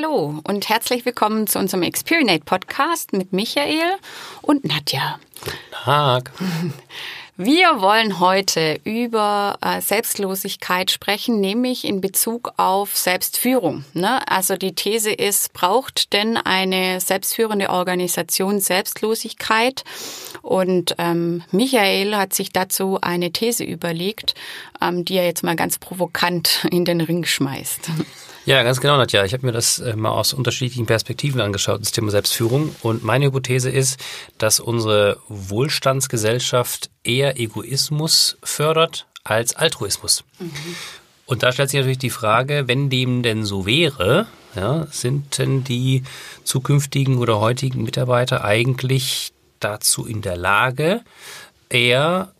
Hallo und herzlich willkommen zu unserem Experinate Podcast mit Michael und Nadja. Guten Tag. Wir wollen heute über äh, Selbstlosigkeit sprechen, nämlich in Bezug auf Selbstführung. Ne? Also die These ist, braucht denn eine selbstführende Organisation Selbstlosigkeit? Und ähm, Michael hat sich dazu eine These überlegt, ähm, die er jetzt mal ganz provokant in den Ring schmeißt. Ja, ganz genau, Nadja. Ich habe mir das äh, mal aus unterschiedlichen Perspektiven angeschaut, das Thema Selbstführung. Und meine Hypothese ist, dass unsere Wohlstandsgesellschaft eher Egoismus fördert als Altruismus. Mhm. Und da stellt sich natürlich die Frage, wenn dem denn so wäre, ja, sind denn die zukünftigen oder heutigen Mitarbeiter eigentlich dazu in der Lage, eher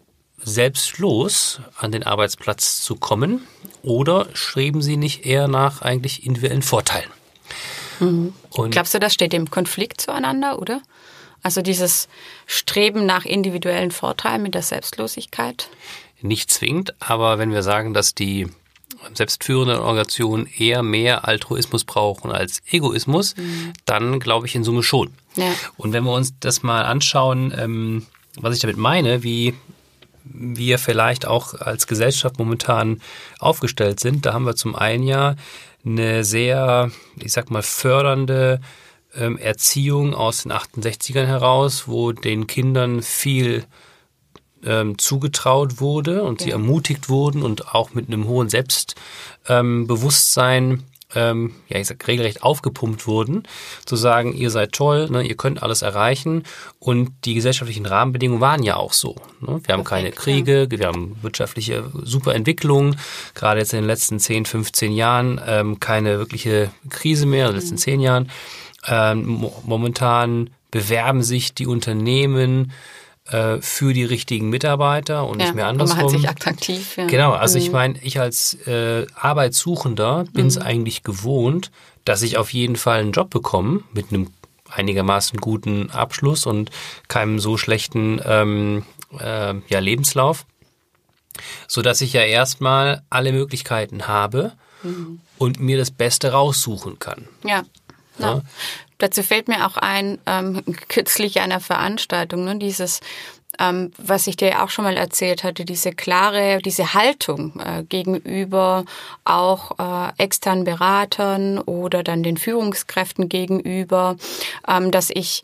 selbstlos an den Arbeitsplatz zu kommen oder streben sie nicht eher nach eigentlich individuellen Vorteilen? Mhm. Glaubst du, das steht im Konflikt zueinander, oder? Also dieses Streben nach individuellen Vorteilen mit der Selbstlosigkeit? Nicht zwingend, aber wenn wir sagen, dass die selbstführenden Organisationen eher mehr Altruismus brauchen als Egoismus, mhm. dann glaube ich in Summe schon. Ja. Und wenn wir uns das mal anschauen, ähm, was ich damit meine, wie wir vielleicht auch als Gesellschaft momentan aufgestellt sind. Da haben wir zum einen ja eine sehr, ich sag mal, fördernde ähm, Erziehung aus den 68ern heraus, wo den Kindern viel ähm, zugetraut wurde und ja. sie ermutigt wurden und auch mit einem hohen Selbstbewusstsein ähm, ja, ich sag, regelrecht aufgepumpt wurden, zu sagen, ihr seid toll, ne, ihr könnt alles erreichen und die gesellschaftlichen Rahmenbedingungen waren ja auch so. Ne? Wir haben keine Kriege, wir haben wirtschaftliche Superentwicklung, gerade jetzt in den letzten 10, 15 Jahren ähm, keine wirkliche Krise mehr, in den letzten 10 mhm. Jahren. Ähm, momentan bewerben sich die Unternehmen für die richtigen Mitarbeiter und ja, nicht mehr andersrum. Man hat sich attraktiv. Ja. Genau, also mhm. ich meine, ich als äh, Arbeitssuchender bin es mhm. eigentlich gewohnt, dass ich auf jeden Fall einen Job bekomme mit einem einigermaßen guten Abschluss und keinem so schlechten ähm, äh, ja, Lebenslauf, so dass ich ja erstmal alle Möglichkeiten habe mhm. und mir das Beste raussuchen kann. Ja. Ja. Dazu fällt mir auch ein, ähm, kürzlich einer Veranstaltung, ne, dieses, ähm, was ich dir auch schon mal erzählt hatte, diese klare, diese Haltung äh, gegenüber auch äh, externen Beratern oder dann den Führungskräften gegenüber, ähm, dass ich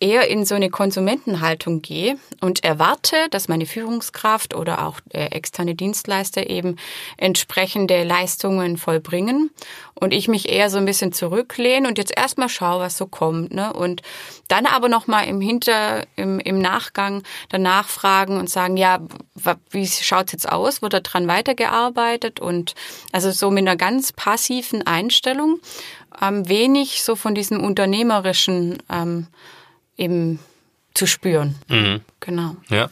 eher in so eine Konsumentenhaltung gehe und erwarte, dass meine Führungskraft oder auch externe Dienstleister eben entsprechende Leistungen vollbringen und ich mich eher so ein bisschen zurücklehne und jetzt erstmal schaue, was so kommt, ne? Und dann aber noch mal im Hinter im, im Nachgang danach fragen und sagen, ja, wie schaut's jetzt aus? Wird da dran weitergearbeitet und also so mit einer ganz passiven Einstellung, ähm, wenig so von diesem unternehmerischen ähm, eben zu spüren. Mhm. Genau. Ja.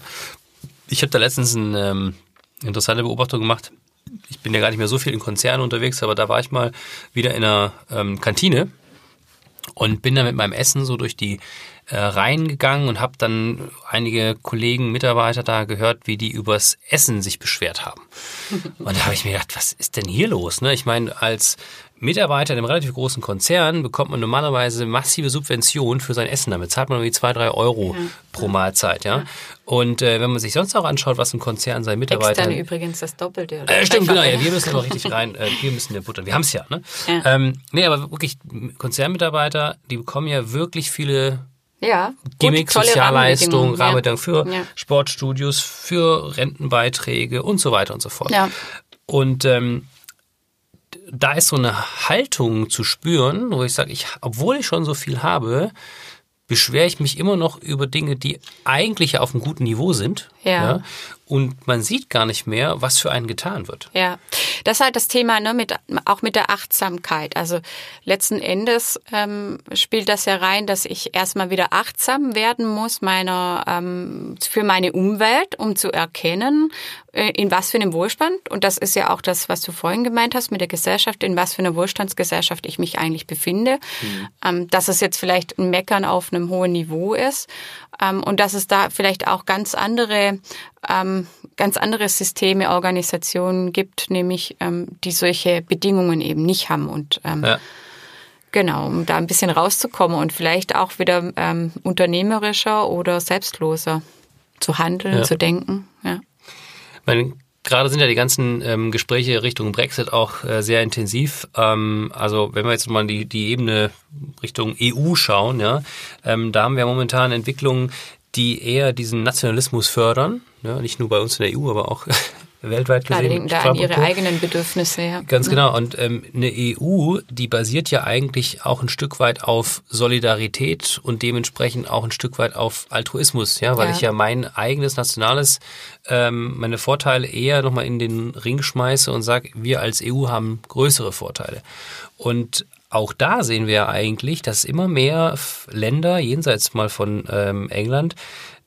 Ich habe da letztens eine ähm, interessante Beobachtung gemacht. Ich bin ja gar nicht mehr so viel in Konzernen unterwegs, aber da war ich mal wieder in einer ähm, Kantine und bin dann mit meinem Essen so durch die äh, Reihen gegangen und habe dann einige Kollegen, Mitarbeiter da gehört, wie die übers Essen sich beschwert haben. Und da habe ich mir gedacht, was ist denn hier los? Ne? Ich meine, als Mitarbeiter in einem relativ großen Konzern bekommt man normalerweise massive Subventionen für sein Essen. Damit zahlt man irgendwie zwei, drei Euro ja. pro Mahlzeit, ja. ja. Und äh, wenn man sich sonst auch anschaut, was ein Konzern seinen Mitarbeitern... Extern übrigens das Doppelte. Oder äh, stimmt, genau. Ja, wir müssen aber richtig rein, äh, wir müssen ja buttern. Wir haben es ja, ne? Ja. Ähm, nee, aber wirklich, Konzernmitarbeiter, die bekommen ja wirklich viele ja, Gimmicks, Sozialleistungen, Rahmenbedingungen für ja. Sportstudios, für Rentenbeiträge und so weiter und so fort. Ja. Und ähm, da ist so eine Haltung zu spüren, wo ich sage, ich, obwohl ich schon so viel habe, beschwere ich mich immer noch über Dinge, die eigentlich auf einem guten Niveau sind. Ja. ja. Und man sieht gar nicht mehr, was für einen getan wird. Ja, das ist halt das Thema, ne, mit, auch mit der Achtsamkeit. Also letzten Endes ähm, spielt das ja rein, dass ich erstmal wieder achtsam werden muss meiner ähm, für meine Umwelt, um zu erkennen, äh, in was für einem Wohlstand, und das ist ja auch das, was du vorhin gemeint hast mit der Gesellschaft, in was für einer Wohlstandsgesellschaft ich mich eigentlich befinde, mhm. ähm, dass es jetzt vielleicht ein Meckern auf einem hohen Niveau ist ähm, und dass es da vielleicht auch ganz andere ähm, ganz andere Systeme, Organisationen gibt, nämlich ähm, die solche Bedingungen eben nicht haben und ähm, ja. Genau, um da ein bisschen rauszukommen und vielleicht auch wieder ähm, unternehmerischer oder selbstloser zu handeln, ja. zu denken. Ja. Meine, gerade sind ja die ganzen ähm, Gespräche Richtung Brexit auch äh, sehr intensiv. Ähm, also wenn wir jetzt mal die, die Ebene Richtung EU schauen, ja, ähm, da haben wir momentan Entwicklungen, die eher diesen Nationalismus fördern. Ja, nicht nur bei uns in der EU, aber auch weltweit gesehen. Klar, die da an ihre eigenen Bedürfnisse. Ja. Ganz genau. Und ähm, eine EU, die basiert ja eigentlich auch ein Stück weit auf Solidarität und dementsprechend auch ein Stück weit auf Altruismus, ja, weil ja. ich ja mein eigenes nationales, ähm, meine Vorteile eher nochmal in den Ring schmeiße und sage, wir als EU haben größere Vorteile. Und auch da sehen wir eigentlich, dass immer mehr Länder jenseits mal von ähm, England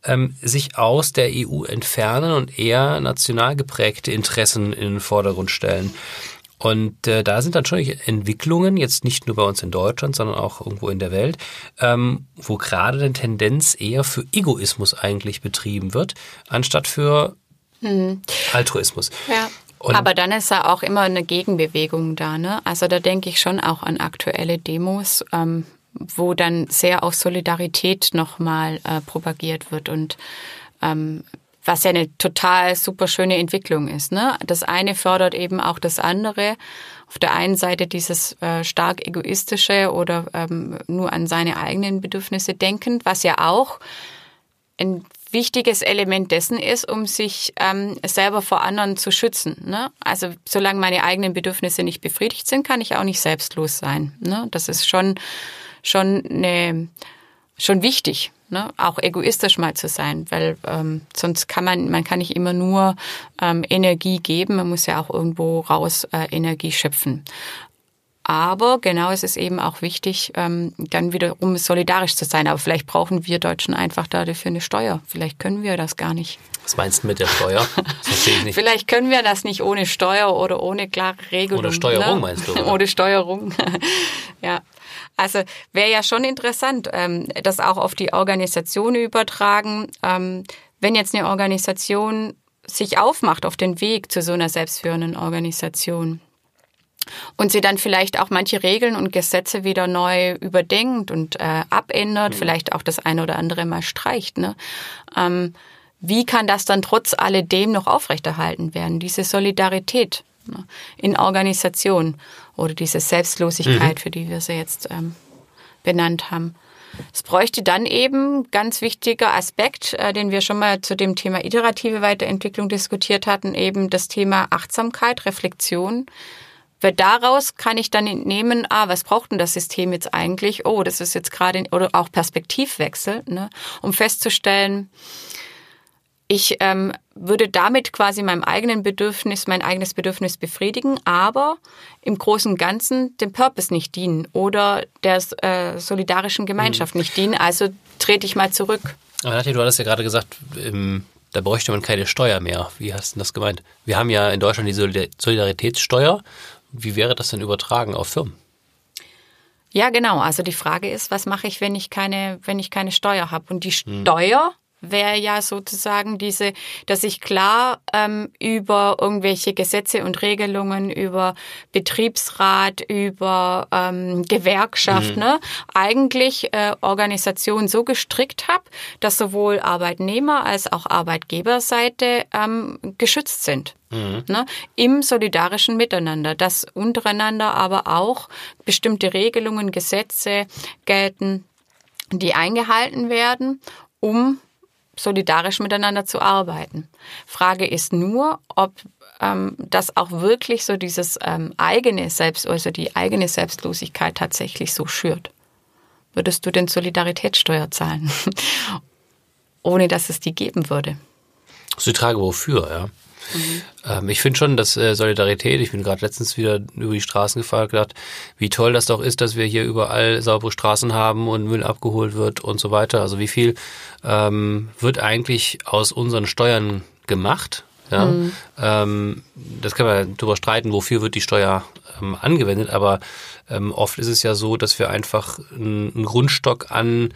ähm, sich aus der EU entfernen und eher national geprägte Interessen in den Vordergrund stellen. Und äh, da sind dann schon Entwicklungen, jetzt nicht nur bei uns in Deutschland, sondern auch irgendwo in der Welt, ähm, wo gerade eine Tendenz eher für Egoismus eigentlich betrieben wird, anstatt für hm. Altruismus. Ja. Und Aber dann ist ja auch immer eine Gegenbewegung da, ne? Also da denke ich schon auch an aktuelle Demos, ähm, wo dann sehr auch Solidarität nochmal äh, propagiert wird und ähm, was ja eine total super schöne Entwicklung ist. Ne? Das eine fördert eben auch das andere. Auf der einen Seite dieses äh, stark egoistische oder ähm, nur an seine eigenen Bedürfnisse denkend, was ja auch ein wichtiges Element dessen ist, um sich ähm, selber vor anderen zu schützen. Ne? Also solange meine eigenen Bedürfnisse nicht befriedigt sind, kann ich auch nicht selbstlos sein. Ne? Das ist schon schon eine, schon wichtig, ne? auch egoistisch mal zu sein, weil ähm, sonst kann man, man kann nicht immer nur ähm, Energie geben, man muss ja auch irgendwo raus äh, Energie schöpfen. Aber genau, es ist eben auch wichtig, ähm, dann wiederum solidarisch zu sein. Aber vielleicht brauchen wir Deutschen einfach dafür eine Steuer. Vielleicht können wir das gar nicht. Was meinst du mit der Steuer? Vielleicht können wir das nicht ohne Steuer oder ohne klare Regelung. Oder Steuerung ne? meinst du? Oder? Ohne Steuerung. ja. Also wäre ja schon interessant, ähm, das auch auf die Organisation übertragen. Ähm, wenn jetzt eine Organisation sich aufmacht auf den Weg zu so einer selbstführenden Organisation und sie dann vielleicht auch manche Regeln und Gesetze wieder neu überdenkt und äh, abändert, mhm. vielleicht auch das eine oder andere mal streicht. Ne? Ähm, wie kann das dann trotz alledem noch aufrechterhalten werden, diese Solidarität? Ne, in Organisation oder diese Selbstlosigkeit, mhm. für die wir sie jetzt ähm, benannt haben. Es bräuchte dann eben ganz wichtiger Aspekt, äh, den wir schon mal zu dem Thema iterative Weiterentwicklung diskutiert hatten, eben das Thema Achtsamkeit, Reflexion. Weil daraus kann ich dann entnehmen, ah, was braucht denn das System jetzt eigentlich? Oh, das ist jetzt gerade, oder auch Perspektivwechsel, ne, um festzustellen, ich ähm, würde damit quasi meinem eigenen Bedürfnis, mein eigenes Bedürfnis befriedigen, aber im Großen und Ganzen dem Purpose nicht dienen oder der äh, solidarischen Gemeinschaft mhm. nicht dienen. Also trete ich mal zurück. Aber Nadja, du hattest ja gerade gesagt, ähm, da bräuchte man keine Steuer mehr. Wie hast du das gemeint? Wir haben ja in Deutschland die Solidaritätssteuer. Wie wäre das denn übertragen auf Firmen? Ja, genau. Also die Frage ist, was mache ich, wenn ich keine, wenn ich keine Steuer habe? Und die hm. Steuer wäre ja sozusagen diese, dass ich klar ähm, über irgendwelche Gesetze und Regelungen, über Betriebsrat, über ähm, Gewerkschaft, mhm. ne, eigentlich äh, Organisation so gestrickt habe, dass sowohl Arbeitnehmer als auch Arbeitgeberseite ähm, geschützt sind. Mhm. Ne, im solidarischen Miteinander, dass untereinander aber auch bestimmte Regelungen, Gesetze gelten, die eingehalten werden, um solidarisch miteinander zu arbeiten. Frage ist nur, ob ähm, das auch wirklich so dieses ähm, eigene Selbst, also die eigene Selbstlosigkeit tatsächlich so schürt. Würdest du denn Solidaritätssteuer zahlen, ohne dass es die geben würde? Die Frage, wofür, ja. Mhm. Ähm, ich finde schon, dass äh, Solidarität, ich bin gerade letztens wieder über die Straßen gefahren, gedacht, wie toll das doch ist, dass wir hier überall saubere Straßen haben und Müll abgeholt wird und so weiter. Also wie viel ähm, wird eigentlich aus unseren Steuern gemacht? Ja, mhm. ähm, das kann man darüber streiten, wofür wird die Steuer ähm, angewendet, aber ähm, oft ist es ja so, dass wir einfach einen Grundstock an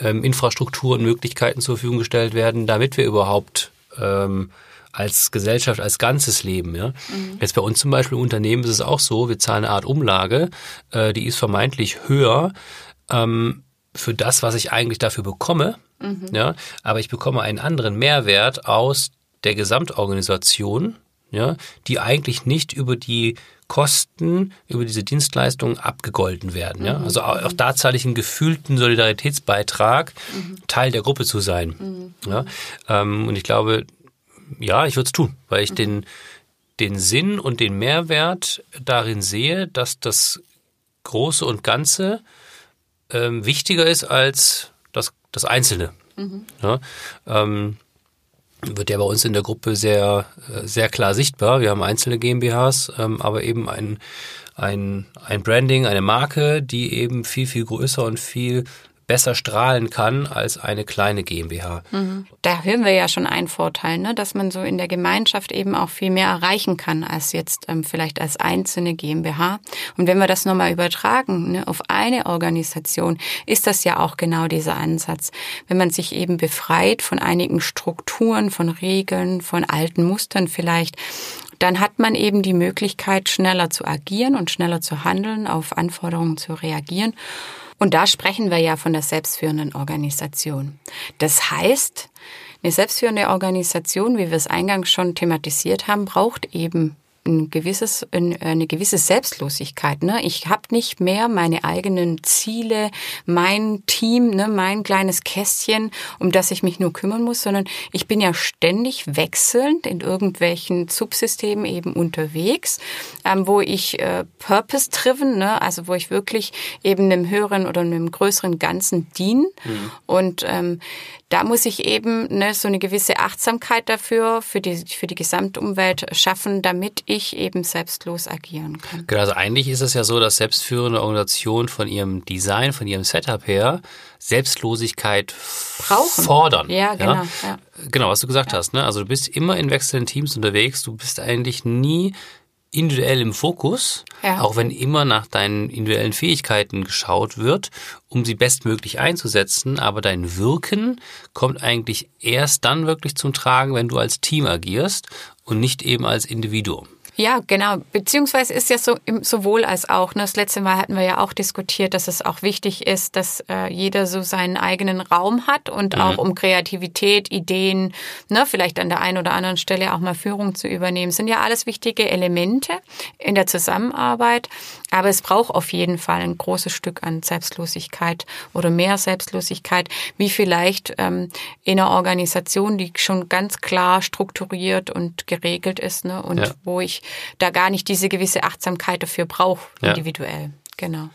ähm, Infrastruktur und Möglichkeiten zur Verfügung gestellt werden, damit wir überhaupt ähm, als Gesellschaft, als Ganzes leben. Ja? Mhm. Jetzt bei uns zum Beispiel im Unternehmen ist es auch so, wir zahlen eine Art Umlage, äh, die ist vermeintlich höher ähm, für das, was ich eigentlich dafür bekomme. Mhm. Ja? Aber ich bekomme einen anderen Mehrwert aus der Gesamtorganisation, ja, die eigentlich nicht über die Kosten über diese Dienstleistungen abgegolten werden. Ja? Mhm. Also auch, auch, da zahle ich einen gefühlten Solidaritätsbeitrag, mhm. Teil der Gruppe zu sein. Mhm. Ja? Ähm, und ich glaube, ja, ich würde es tun, weil ich mhm. den, den Sinn und den Mehrwert darin sehe, dass das Große und Ganze ähm, wichtiger ist als das, das Einzelne. Mhm. Ja? Ähm, wird ja bei uns in der Gruppe sehr, äh, sehr klar sichtbar. Wir haben einzelne GmbHs, ähm, aber eben ein, ein, ein Branding, eine Marke, die eben viel, viel größer und viel besser strahlen kann als eine kleine GmbH. Mhm. Da hören wir ja schon einen Vorteil, ne? dass man so in der Gemeinschaft eben auch viel mehr erreichen kann als jetzt ähm, vielleicht als einzelne GmbH. Und wenn wir das nochmal übertragen ne, auf eine Organisation, ist das ja auch genau dieser Ansatz. Wenn man sich eben befreit von einigen Strukturen, von Regeln, von alten Mustern vielleicht, dann hat man eben die Möglichkeit, schneller zu agieren und schneller zu handeln, auf Anforderungen zu reagieren. Und da sprechen wir ja von der selbstführenden Organisation. Das heißt, eine selbstführende Organisation, wie wir es eingangs schon thematisiert haben, braucht eben ein gewisses, eine gewisse Selbstlosigkeit. Ne? Ich habe nicht mehr meine eigenen Ziele, mein Team, ne, mein kleines Kästchen, um das ich mich nur kümmern muss, sondern ich bin ja ständig wechselnd in irgendwelchen Subsystemen eben unterwegs, ähm, wo ich äh, purpose-driven, ne, also wo ich wirklich eben einem höheren oder einem größeren Ganzen diene. Mhm. Und ähm, da muss ich eben ne, so eine gewisse Achtsamkeit dafür, für die, für die Gesamtumwelt schaffen, damit ich eben selbstlos agieren kann. Genau, also eigentlich ist es ja so, dass selbstführende Organisationen von ihrem Design, von ihrem Setup her Selbstlosigkeit Brauchen. fordern. Ja, genau. Ja? Ja. Genau, was du gesagt ja. hast. Ne? Also du bist immer in wechselnden Teams unterwegs, du bist eigentlich nie individuell im Fokus, ja. auch wenn immer nach deinen individuellen Fähigkeiten geschaut wird, um sie bestmöglich einzusetzen. Aber dein Wirken kommt eigentlich erst dann wirklich zum Tragen, wenn du als Team agierst und nicht eben als Individuum. Ja, genau. Beziehungsweise ist ja so sowohl als auch. Ne? Das letzte Mal hatten wir ja auch diskutiert, dass es auch wichtig ist, dass äh, jeder so seinen eigenen Raum hat und mhm. auch um Kreativität, Ideen, ne, vielleicht an der einen oder anderen Stelle auch mal Führung zu übernehmen, sind ja alles wichtige Elemente in der Zusammenarbeit. Aber es braucht auf jeden Fall ein großes Stück an Selbstlosigkeit oder mehr Selbstlosigkeit, wie vielleicht ähm, in einer Organisation, die schon ganz klar strukturiert und geregelt ist ne? und ja. wo ich da gar nicht diese gewisse Achtsamkeit dafür brauche, individuell. Ja. Genau.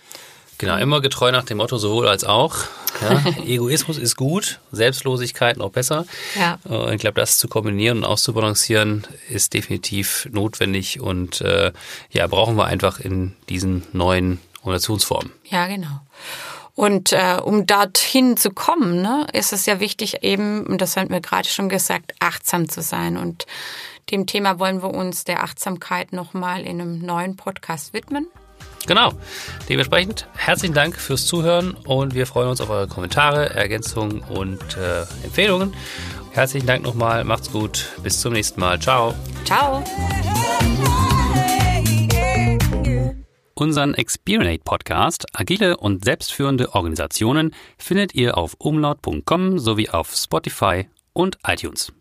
Genau, immer getreu nach dem Motto sowohl als auch. Ja, Egoismus ist gut, Selbstlosigkeit noch besser. Ja. Und ich glaube, das zu kombinieren und auszubalancieren ist definitiv notwendig und äh, ja, brauchen wir einfach in diesen neuen Organisationsformen. Ja, genau. Und äh, um dorthin zu kommen, ne, ist es ja wichtig, eben, und das haben wir gerade schon gesagt, achtsam zu sein. Und dem Thema wollen wir uns der Achtsamkeit nochmal in einem neuen Podcast widmen. Genau. Dementsprechend herzlichen Dank fürs Zuhören und wir freuen uns auf eure Kommentare, Ergänzungen und äh, Empfehlungen. Herzlichen Dank nochmal. Macht's gut. Bis zum nächsten Mal. Ciao. Ciao. Unseren Experience Podcast Agile und selbstführende Organisationen findet ihr auf umlaut.com sowie auf Spotify und iTunes.